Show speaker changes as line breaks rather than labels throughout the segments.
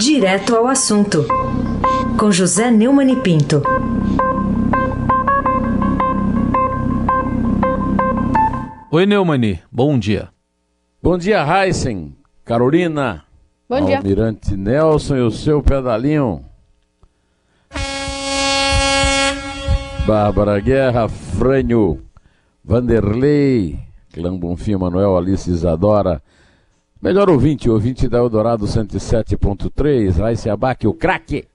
Direto ao assunto, com José Neumann e Pinto.
Oi, Neumani, bom dia.
Bom dia, Heisen, Carolina,
Bom dia.
Almirante Nelson e o seu pedalinho. Bárbara Guerra, Frânio, Vanderlei, Clã Bonfim, Manuel, Alice Isadora. Melhor ouvinte, ouvinte da Eldorado 107.3, Raíssa Abac, o craque.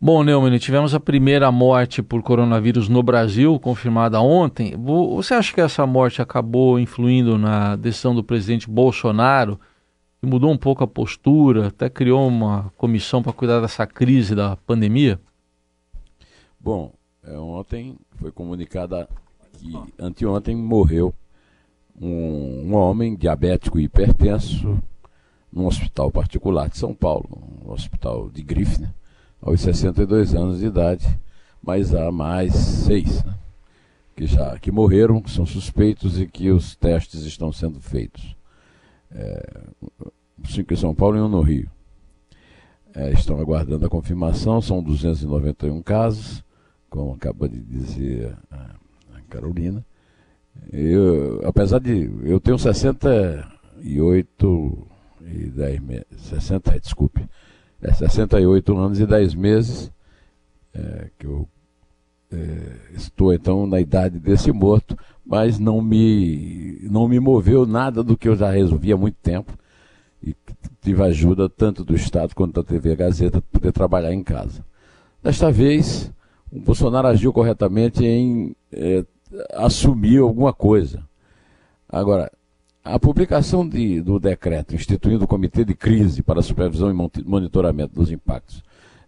Bom, Neumann, tivemos a primeira morte por coronavírus no Brasil, confirmada ontem. Vo- Você acha que essa morte acabou influindo na decisão do presidente Bolsonaro, que mudou um pouco a postura, até criou uma comissão para cuidar dessa crise da pandemia?
Bom, é, ontem foi comunicada que anteontem morreu um, um homem diabético e hipertenso num hospital particular de São Paulo, um hospital de grife, né? aos 62 anos de idade, mas há mais seis né? que já que morreram, que são suspeitos e que os testes estão sendo feitos. É, cinco em São Paulo e um no Rio. É, estão aguardando a confirmação, são 291 casos, como acaba de dizer a, Carolina. Eu, apesar de. Eu tenho 68 e 10 meses. 60, desculpe. É 68 anos e 10 meses é, que eu é, estou então na idade desse morto, mas não me, não me moveu nada do que eu já resolvi há muito tempo e tive ajuda tanto do Estado quanto da TV Gazeta para poder trabalhar em casa. Desta vez, o Bolsonaro agiu corretamente em é, assumir alguma coisa. Agora, a publicação de, do decreto instituindo o Comitê de Crise para Supervisão e Monitoramento dos Impactos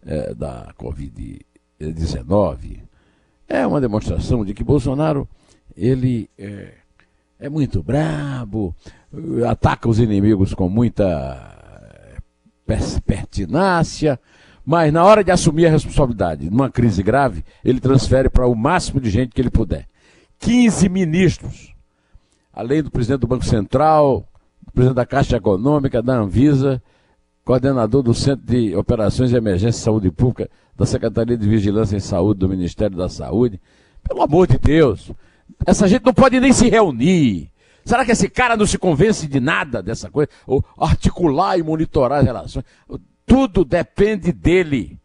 é, da Covid-19 é uma demonstração de que Bolsonaro ele é, é muito brabo, eh, ataca os inimigos com muita eh, pertinácia, mas na hora de assumir a responsabilidade numa crise grave, ele transfere para o máximo de gente que ele puder. 15 ministros, além do presidente do Banco Central, do presidente da Caixa Econômica, da Anvisa, coordenador do Centro de Operações de Emergência e Saúde Pública, da Secretaria de Vigilância em Saúde do Ministério da Saúde. Pelo amor de Deus, essa gente não pode nem se reunir. Será que esse cara não se convence de nada dessa coisa? Ou articular e monitorar as relações? Tudo depende dele.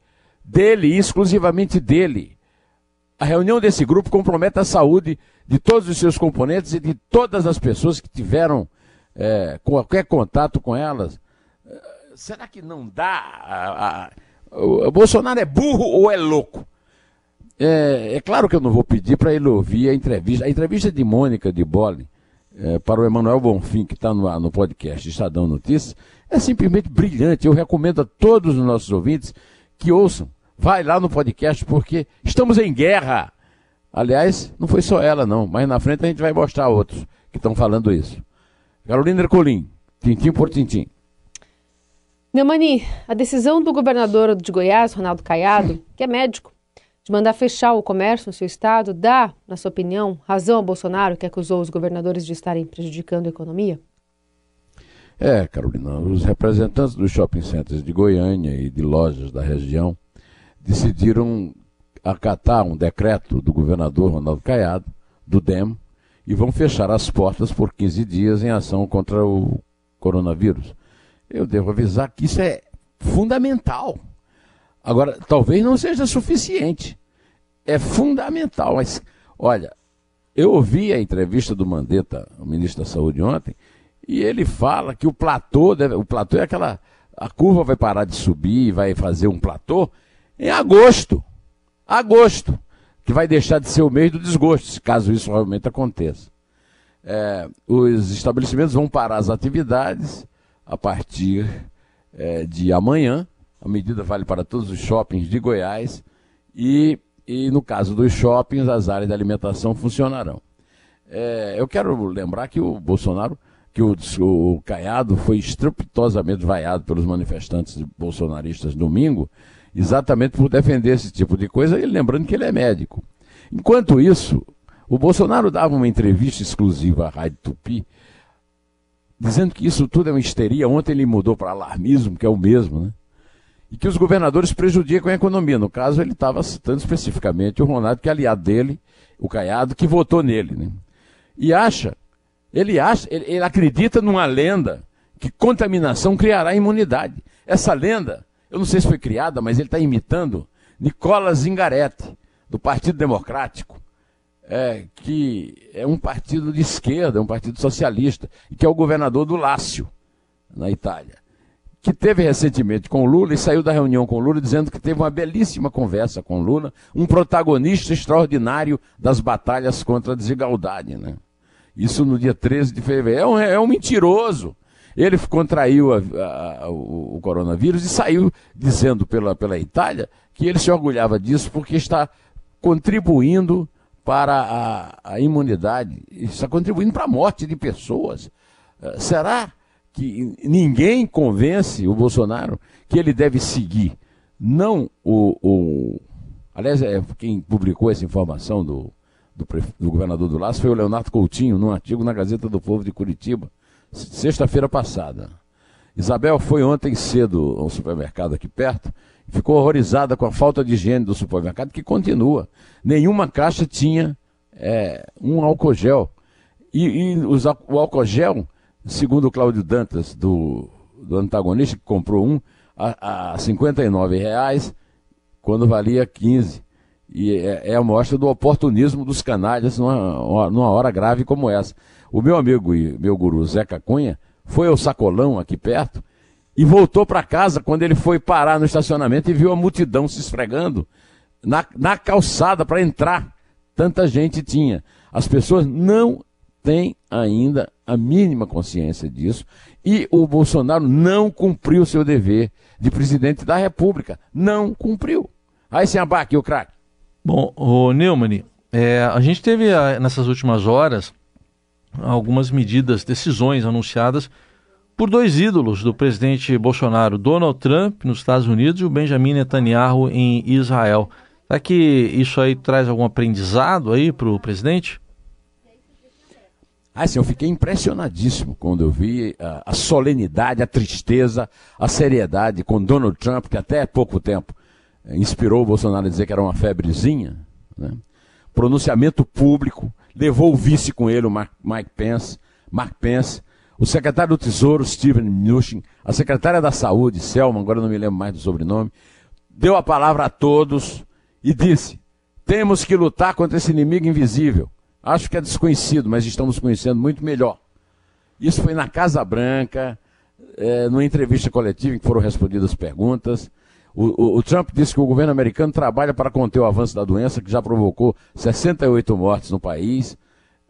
Dele, exclusivamente dele. A reunião desse grupo compromete a saúde de todos os seus componentes e de todas as pessoas que tiveram é, qualquer contato com elas. É, Será que não dá? o Bolsonaro é burro ou é louco? É, é claro que eu não vou pedir para ele ouvir a entrevista. A entrevista de Mônica de Bolle é, para o Emanuel Bonfim, que está no, no podcast Estadão Notícias, é simplesmente brilhante. Eu recomendo a todos os nossos ouvintes que ouçam. Vai lá no podcast, porque estamos em guerra. Aliás, não foi só ela, não, mas na frente a gente vai mostrar outros que estão falando isso. Carolina Ercolim, tintim por tintim.
Neumani, a decisão do governador de Goiás, Ronaldo Caiado, que é médico, de mandar fechar o comércio no seu estado, dá, na sua opinião, razão ao Bolsonaro, que acusou os governadores de estarem prejudicando a economia?
É, Carolina, os representantes dos shopping centers de Goiânia e de lojas da região decidiram acatar um decreto do governador Ronaldo Caiado, do DEM, e vão fechar as portas por 15 dias em ação contra o coronavírus. Eu devo avisar que isso é fundamental. Agora, talvez não seja suficiente. É fundamental, mas olha, eu ouvi a entrevista do Mandetta, o ministro da Saúde ontem, e ele fala que o platô, deve, o platô é aquela. A curva vai parar de subir vai fazer um platô em agosto. Agosto. Que vai deixar de ser o mês do desgosto, caso isso realmente aconteça. É, os estabelecimentos vão parar as atividades a partir é, de amanhã. A medida vale para todos os shoppings de Goiás. E, e no caso dos shoppings, as áreas de alimentação funcionarão. É, eu quero lembrar que o Bolsonaro que o, o Caiado foi estrepitosamente vaiado pelos manifestantes bolsonaristas domingo, exatamente por defender esse tipo de coisa, e lembrando que ele é médico. Enquanto isso, o Bolsonaro dava uma entrevista exclusiva à Rádio Tupi, dizendo que isso tudo é uma histeria. Ontem ele mudou para alarmismo, que é o mesmo, né? e que os governadores prejudicam a economia. No caso, ele estava citando especificamente o Ronaldo, que é aliado dele, o Caiado, que votou nele. Né? E acha, ele acha, ele, ele acredita numa lenda que contaminação criará imunidade. Essa lenda, eu não sei se foi criada, mas ele está imitando Nicolas Zingaretti, do Partido Democrático, é, que é um partido de esquerda, um partido socialista, e que é o governador do Lácio, na Itália que teve recentemente com o Lula e saiu da reunião com o Lula dizendo que teve uma belíssima conversa com o Lula, um protagonista extraordinário das batalhas contra a desigualdade. Né? Isso no dia 13 de fevereiro. É um, é um mentiroso. Ele contraiu a, a, o, o, coronavírus e saiu dizendo pela, pela Itália que ele se orgulhava disso porque está contribuindo para a, a imunidade, está contribuindo para a morte de pessoas. Uh, será? que ninguém convence o Bolsonaro que ele deve seguir não o. o aliás, é, quem publicou essa informação do, do, do governador do Laço foi o Leonardo Coutinho, num artigo na Gazeta do Povo de Curitiba, sexta-feira passada. Isabel foi ontem cedo ao supermercado aqui perto e ficou horrorizada com a falta de higiene do supermercado, que continua. Nenhuma caixa tinha é, um álcool gel. E, e os, o álcool gel segundo o Cláudio Dantas, do, do antagonista, que comprou um a, a 59 reais, quando valia 15. E é, é a mostra do oportunismo dos canalhas numa, numa hora grave como essa. O meu amigo e meu guru Zeca Cunha foi ao sacolão aqui perto e voltou para casa quando ele foi parar no estacionamento e viu a multidão se esfregando na, na calçada para entrar. Tanta gente tinha. As pessoas não têm ainda a mínima consciência disso e o Bolsonaro não cumpriu seu dever de presidente da República. Não cumpriu. Aí sem abaque, o craque.
Bom, o Neumann, é, a gente teve nessas últimas horas algumas medidas, decisões anunciadas por dois ídolos do presidente Bolsonaro, Donald Trump nos Estados Unidos e o Benjamin Netanyahu em Israel. Será que isso aí traz algum aprendizado aí para o presidente?
Assim, eu fiquei impressionadíssimo quando eu vi a, a, solenidade, a tristeza, a seriedade com Donald Trump, que até pouco tempo eh, inspirou o Bolsonaro a dizer que era uma febrezinha. Né? Pronunciamento público, levou o vice com ele, o Mike Pence, Mark Pence, o secretário do Tesouro, Steven Mnuchin, a secretária da Saúde, Selma, agora não me lembro mais do sobrenome, deu a palavra a todos e disse: temos que lutar contra esse inimigo invisível Acho que é desconhecido, mas estamos conhecendo muito melhor. Isso foi na Casa Branca, é, numa entrevista coletiva em que foram respondidas perguntas. O, o, o, Trump disse que o governo americano trabalha para conter o avanço da doença, que já provocou 68 mortes no país,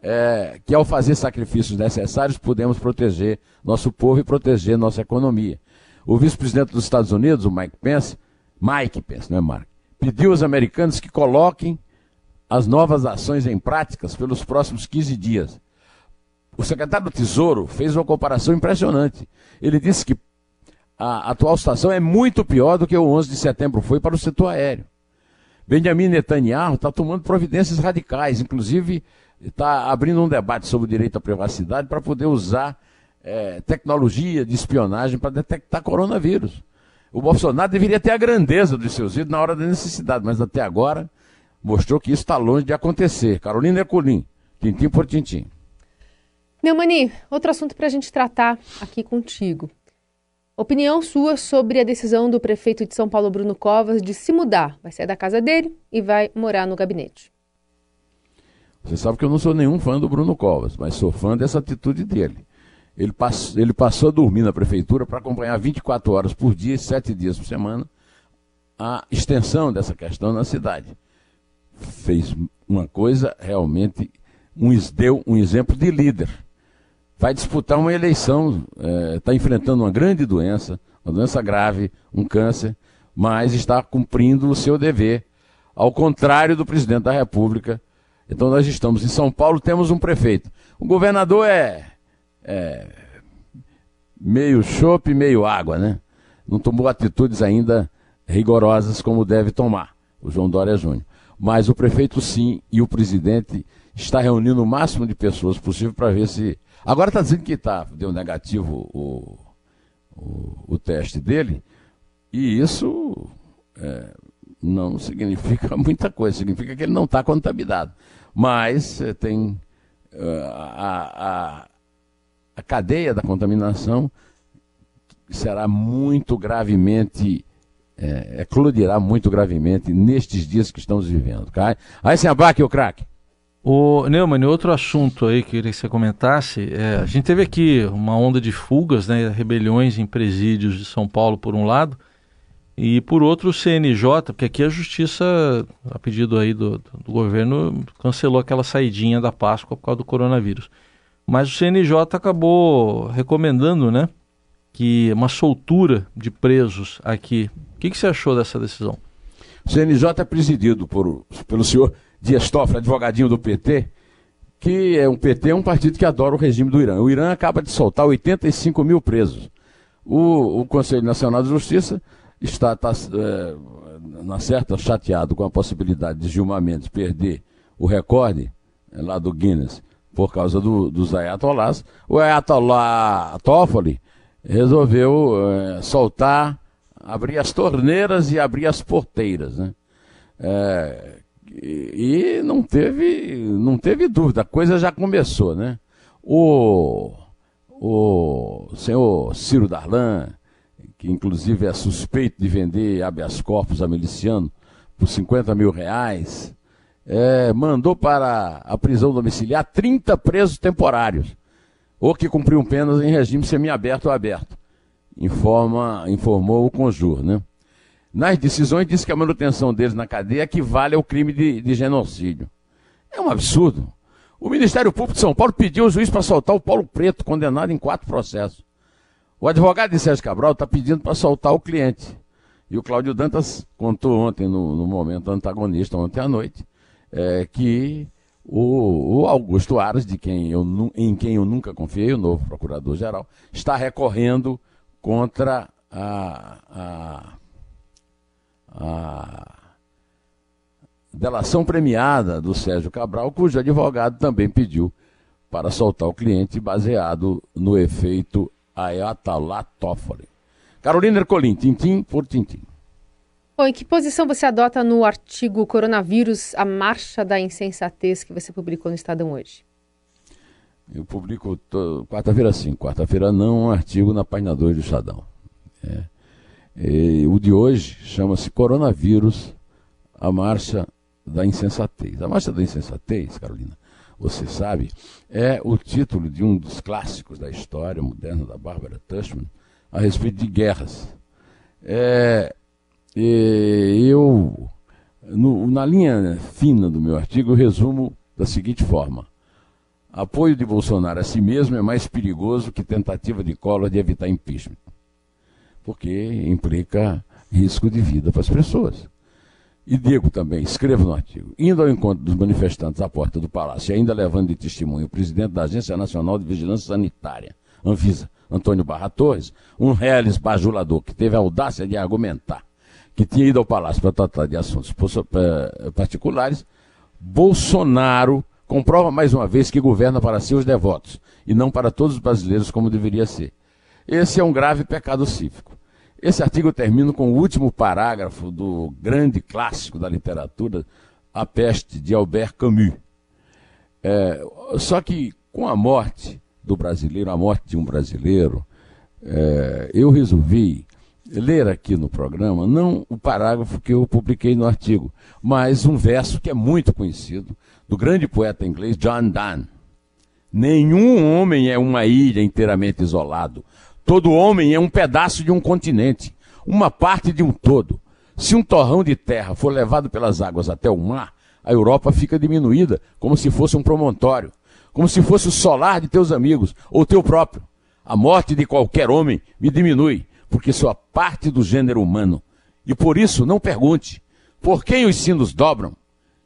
é, que ao fazer sacrifícios necessários podemos proteger nosso povo e proteger nossa economia. O vice-presidente dos Estados Unidos, o Mike Pence, Mike Pence, não é Mark, pediu aos americanos que coloquem as novas ações em práticas pelos próximos 15 dias. O secretário do Tesouro fez uma comparação impressionante. Ele disse que a atual situação é muito pior do que o 11 de setembro foi para o setor aéreo. Benjamin Netanyahu está tomando providências radicais, inclusive está abrindo um debate sobre o direito à privacidade para poder usar é, tecnologia de espionagem para detectar coronavírus. O Bolsonaro deveria ter a grandeza dos seus ídolos na hora da necessidade, mas até agora mostrou que isso está longe de acontecer. Carolina Ecolim, tintim por tintim.
Neumani, outro assunto para a gente tratar aqui contigo. Opinião sua sobre a decisão do prefeito de São Paulo, Bruno Covas, de se mudar. Vai sair da casa dele e vai morar no gabinete.
Você sabe que eu não sou nenhum fã do Bruno Covas, mas sou fã dessa atitude dele. Ele, ele passou a dormir na prefeitura para acompanhar 24 horas por dia, 7 dias por semana, a extensão dessa questão na cidade fez uma coisa realmente, um, deu um exemplo de líder. Vai disputar uma eleição, está é, enfrentando uma grande doença, uma doença grave, um câncer, mas está cumprindo o seu dever, ao contrário do presidente da República. Então nós estamos em São Paulo, temos um prefeito. O governador é, é meio chope, meio água, né? Não tomou atitudes ainda rigorosas como deve tomar, o João Dória Júnior. Mas o prefeito sim e o presidente está reunindo o máximo de pessoas possível para ver se. Agora está dizendo que tá, deu negativo o, o, o teste dele. E isso é, não significa muita coisa, significa que ele não está contaminado. Mas é, tem uh, a, a, a cadeia da contaminação será muito gravemente, é, eclodirá muito gravemente nestes dias que estamos vivendo. Cai? Aí se abaque o craque.
O Neumann, outro assunto aí que queria que você comentasse, é, a gente teve aqui uma onda de fugas, né, rebeliões em presídios de São Paulo por um lado, e por outro o CNJ, porque aqui a justiça, a pedido aí do, do governo, cancelou aquela saidinha da Páscoa por causa do coronavírus. Mas o CNJ acabou recomendando, né, que uma soltura de presos aqui. Que, que você achou dessa decisão?
O CNJ é presidido por, pelo senhor Dias Toffoli, advogadinho do PT, que é um PT é um partido que adora o regime do Irã. O Irã acaba de soltar 85 mil presos. O, o Conselho Nacional de Justiça está, está é, na certa chateado com a possibilidade de Gilmar Mendes perder o recorde é, lá do Guinness por causa do, dos ayatollahs. O ayatollah Toffoli resolveu é, soltar, abrir as torneiras e abrir as porteiras, né? É, e não teve, não teve dúvida, a coisa já começou, né? O, o senhor Ciro Darlan, que inclusive é suspeito de vender habeas corpus a miliciano por 50 mil reais, é, mandou para a prisão domiciliar 30 presos temporários, ou que cumpriam penas em regime semiaberto ou aberto, informa, informou o Conjur, né? nas decisões diz que a manutenção deles na cadeia equivale ao crime de, de genocídio. É um absurdo. O Ministério Público de São Paulo pediu ao juiz para soltar o Paulo Preto, condenado em quatro processos. O advogado de Sérgio Cabral está pedindo para soltar o cliente. E o Cláudio Dantas contou ontem, no, no momento antagonista, ontem à noite, é, que o, o, Augusto Aras, de quem eu, em quem eu nunca confiei, o novo procurador-geral, está recorrendo contra a, a a delação premiada do Sérgio Cabral, cujo advogado também pediu para soltar o cliente baseado no efeito Ayatollah Toffoli. Carolina Ercolim, tintim por tintim.
Bom, em que posição você adota no artigo Coronavírus, a marcha da insensatez que você publicou no Estadão hoje?
Eu publico quarta-feira sim, quarta-feira não, um artigo na página 2 do Estadão. É. E, o de hoje chama-se Coronavírus, a Marcha da Insensatez. A Marcha da Insensatez, Carolina, você sabe, é o título de um dos clássicos da história moderna da Bárbara Tushman a respeito de guerras. É, eu, no, na linha fina do meu artigo, resumo da seguinte forma. Apoio de Bolsonaro a si mesmo é mais perigoso que tentativa de Collor de evitar impeachment porque implica risco de vida para as pessoas. E digo também, escrevo no artigo, indo ao encontro dos manifestantes à porta do palácio e ainda levando de testemunho o presidente da Agência Nacional de Vigilância Sanitária, Anvisa, Antônio Barra Torres, um reales bajulador que teve a audácia de argumentar que tinha ido ao palácio para tratar de assuntos eh, particulares, Bolsonaro comprova mais uma vez que governa para seus devotos e não para todos os brasileiros como deveria ser. Esse é um grave pecado cívico. Esse artigo termina com o último parágrafo do grande clássico da literatura, A Peste, de Albert Camus. É, só que com a morte do brasileiro, a morte de um brasileiro, é, eu resolvi ler aqui no programa, não o parágrafo que eu publiquei no artigo, mas um verso que é muito conhecido, do grande poeta inglês John Donne. Nenhum homem é uma ilha inteiramente isolado. Todo homem é um pedaço de um continente, uma parte de um todo. Se um torrão de terra for levado pelas águas até o mar, a Europa fica diminuída, como se fosse um promontório, como se fosse o solar de teus amigos, ou teu próprio. A morte de qualquer homem me diminui, porque sou a parte do gênero humano. E por isso não pergunte, por quem os sinos dobram?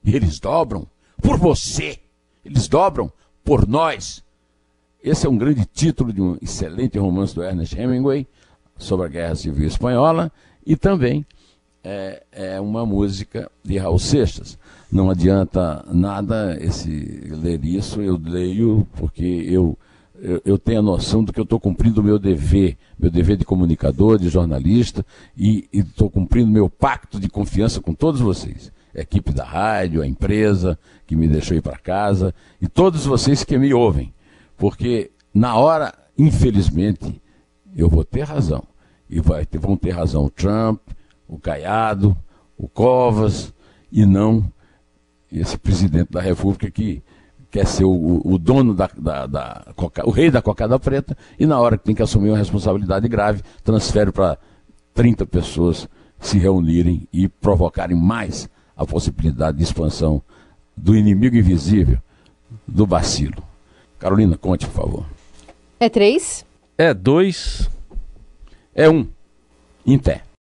Eles dobram por você. Eles dobram por nós. Esse é um grande título de um excelente romance do Ernest Hemingway sobre a Guerra Civil Espanhola e também é, é uma música de Raul Seixas. Não adianta nada esse ler isso, eu leio porque eu eu, eu tenha noção do que eu estou cumprindo o meu dever, meu dever de comunicador, de jornalista, e estou cumprindo meu pacto de confiança com todos vocês. Equipe da rádio, a empresa que me deixou ir para casa, e todos vocês que me ouvem. Porque na hora, infelizmente, eu vou ter razão. E ter, vão ter razão o Trump, o Caiado, o Covas, e não esse presidente da República que quer ser o, o dono da, da, da coca, o rei da cocada preta, e na hora que tem que assumir uma responsabilidade grave, transfere para 30 pessoas se reunirem e provocarem mais a possibilidade de expansão do inimigo invisível, do bacilo. Carolina, conte, por favor.
É três?
É dois.
É um. Em pé.